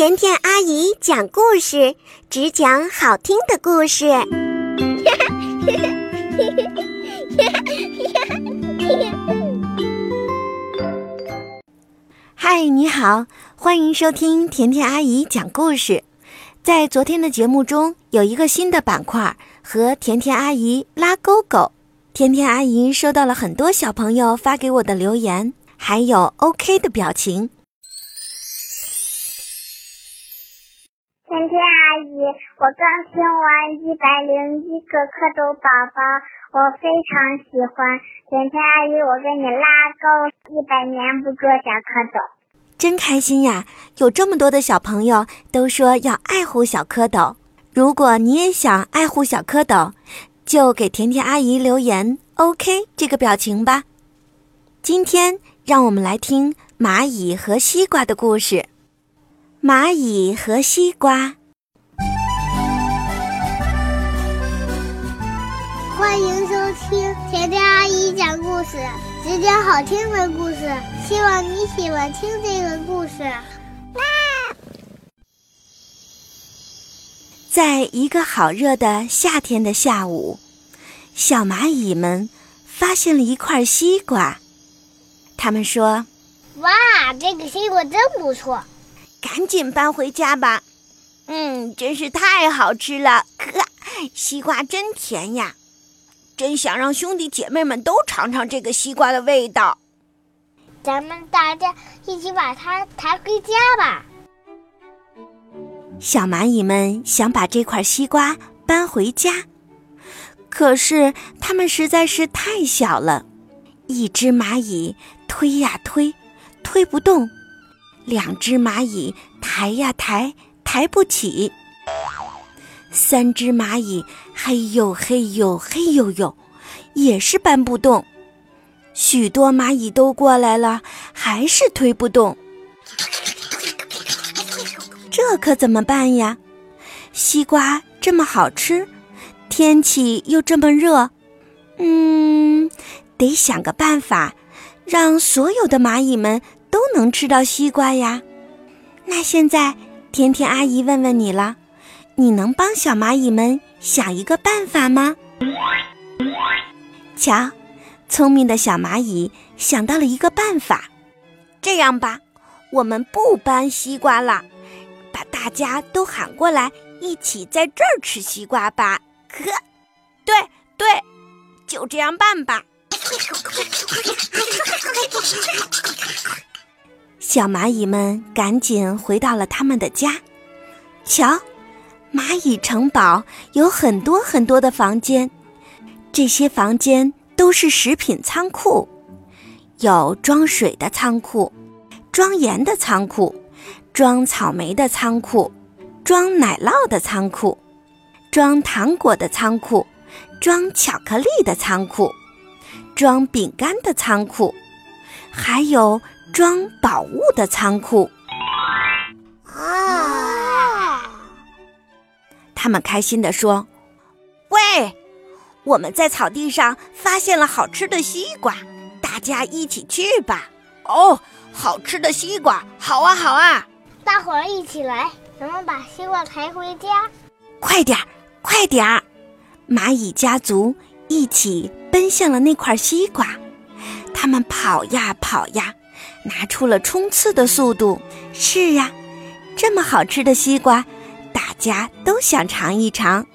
甜甜阿姨讲故事，只讲好听的故事。嗨，你好，欢迎收听甜甜阿姨讲故事。在昨天的节目中，有一个新的板块和甜甜阿姨拉勾勾。甜甜阿姨收到了很多小朋友发给我的留言，还有 OK 的表情。甜甜阿姨，我刚听完一百零一个蝌蚪宝宝，我非常喜欢。甜甜阿姨，我给你拉钩，一百年不捉小蝌蚪。真开心呀！有这么多的小朋友都说要爱护小蝌蚪。如果你也想爱护小蝌蚪，就给甜甜阿姨留言 “OK” 这个表情吧。今天让我们来听蚂蚁和西瓜的故事。蚂蚁和西瓜，欢迎收听甜甜阿姨讲故事，只讲好听的故事。希望你喜欢听这个故事。在一个好热的夏天的下午，小蚂蚁们发现了一块西瓜。他们说：“哇，这个西瓜真不错。”赶紧搬回家吧，嗯，真是太好吃了，呵，西瓜真甜呀，真想让兄弟姐妹们都尝尝这个西瓜的味道。咱们大家一起把它抬回家吧。小蚂蚁们想把这块西瓜搬回家，可是它们实在是太小了，一只蚂蚁推呀推，推不动。两只蚂蚁抬呀抬，抬不起；三只蚂蚁嘿呦嘿呦嘿呦呦，也是搬不动。许多蚂蚁都过来了，还是推不动。这可怎么办呀？西瓜这么好吃，天气又这么热，嗯，得想个办法，让所有的蚂蚁们。都能吃到西瓜呀，那现在甜甜阿姨问问你了，你能帮小蚂蚁们想一个办法吗？瞧，聪明的小蚂蚁想到了一个办法，这样吧，我们不搬西瓜了，把大家都喊过来，一起在这儿吃西瓜吧。呵，对对，就这样办吧。小蚂蚁们赶紧回到了他们的家。瞧，蚂蚁城堡有很多很多的房间，这些房间都是食品仓库，有装水的仓库，装盐的仓库，装草莓的仓库，装奶酪的仓库，装糖果的仓库，装巧克力的仓库，装饼干的仓库，还有。装宝物的仓库啊！他们开心地说：“喂，我们在草地上发现了好吃的西瓜，大家一起去吧！”哦，好吃的西瓜，好啊，好啊！大伙儿一起来，咱们把西瓜抬回家。快点儿，快点儿！蚂蚁家族一起奔向了那块西瓜，他们跑呀跑呀。拿出了冲刺的速度。是呀，这么好吃的西瓜，大家都想尝一尝。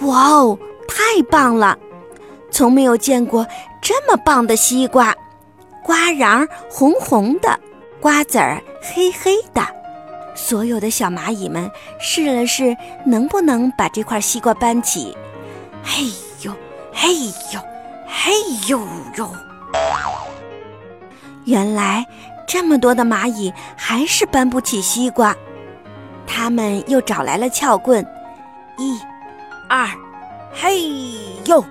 哇哦，太棒了！从没有见过这么棒的西瓜，瓜瓤红红的，瓜子儿黑黑的。所有的小蚂蚁们试了试，能不能把这块西瓜搬起？嘿呦，嘿呦！嘿呦呦！原来这么多的蚂蚁还是搬不起西瓜，他们又找来了撬棍，一、二，嘿呦，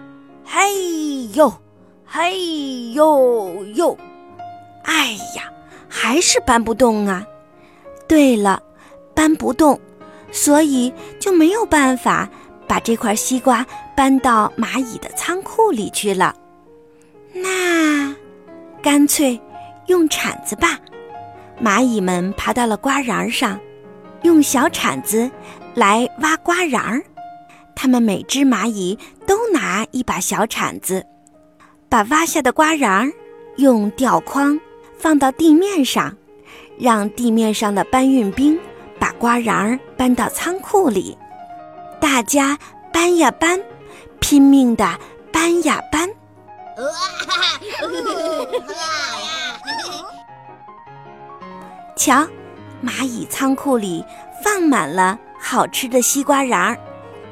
嘿呦，嘿呦呦！哎呀，还是搬不动啊！对了，搬不动，所以就没有办法。把这块西瓜搬到蚂蚁的仓库里去了，那干脆用铲子吧。蚂蚁们爬到了瓜瓤上，用小铲子来挖瓜瓤。它们每只蚂蚁都拿一把小铲子，把挖下的瓜瓤用吊筐放到地面上，让地面上的搬运兵把瓜瓤搬到仓库里。大家搬呀搬，拼命的搬呀搬。瞧，蚂蚁仓库里放满了好吃的西瓜瓤儿。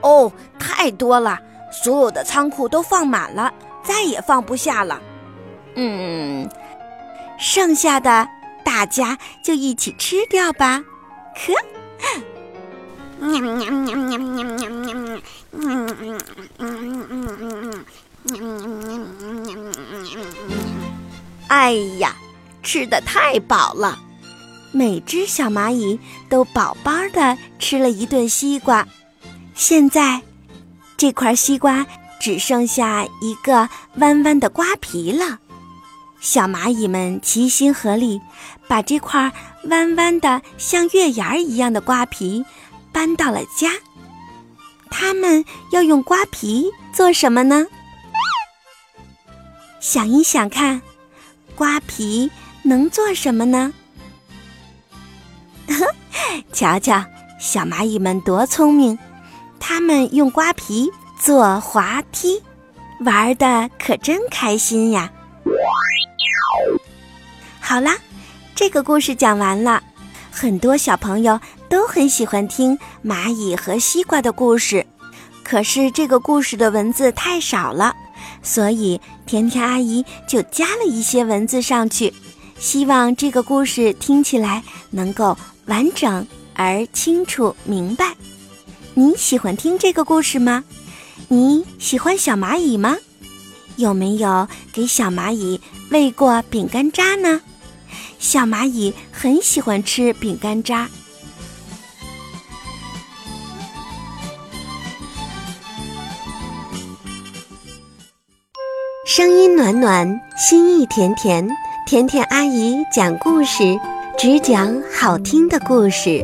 哦，太多了，所有的仓库都放满了，再也放不下了。嗯，剩下的大家就一起吃掉吧。可。哎呀，吃的太饱了！每只小蚂蚁都饱饱的吃了一顿西瓜。现在，这块西瓜只剩下一个弯弯的瓜皮了。小蚂蚁们齐心合力，把这块弯弯的像月牙儿一样的瓜皮搬到了家。他们要用瓜皮做什么呢？想一想看，瓜皮能做什么呢？瞧瞧，小蚂蚁们多聪明！他们用瓜皮做滑梯，玩的可真开心呀！好啦，这个故事讲完了。很多小朋友都很喜欢听蚂蚁和西瓜的故事，可是这个故事的文字太少了，所以甜甜阿姨就加了一些文字上去，希望这个故事听起来能够完整而清楚明白。你喜欢听这个故事吗？你喜欢小蚂蚁吗？有没有给小蚂蚁喂过饼干渣呢？小蚂蚁很喜欢吃饼干渣。声音暖暖，心意甜甜，甜甜阿姨讲故事，只讲好听的故事。